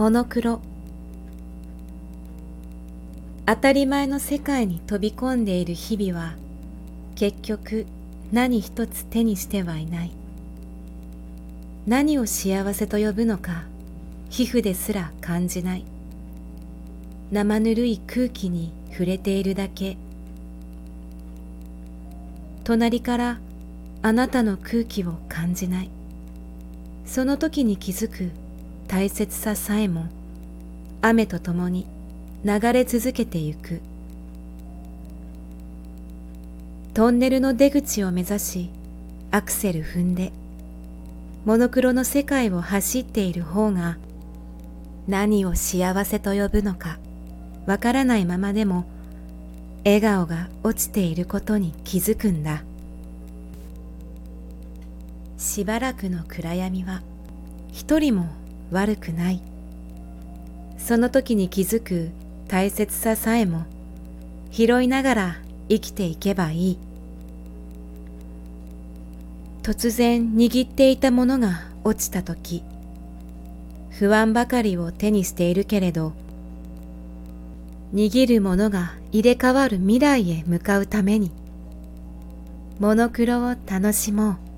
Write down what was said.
モノクロ。当たり前の世界に飛び込んでいる日々は結局何一つ手にしてはいない。何を幸せと呼ぶのか皮膚ですら感じない。生ぬるい空気に触れているだけ。隣からあなたの空気を感じない。その時に気づく大切ささえも雨とともに流れ続けてゆく。トンネルの出口を目指しアクセル踏んでモノクロの世界を走っている方が何を幸せと呼ぶのかわからないままでも笑顔が落ちていることに気づくんだ。しばらくの暗闇は一人も悪くない。その時に気づく大切ささえも拾いながら生きていけばいい。突然握っていたものが落ちた時不安ばかりを手にしているけれど握るものが入れ替わる未来へ向かうためにモノクロを楽しもう。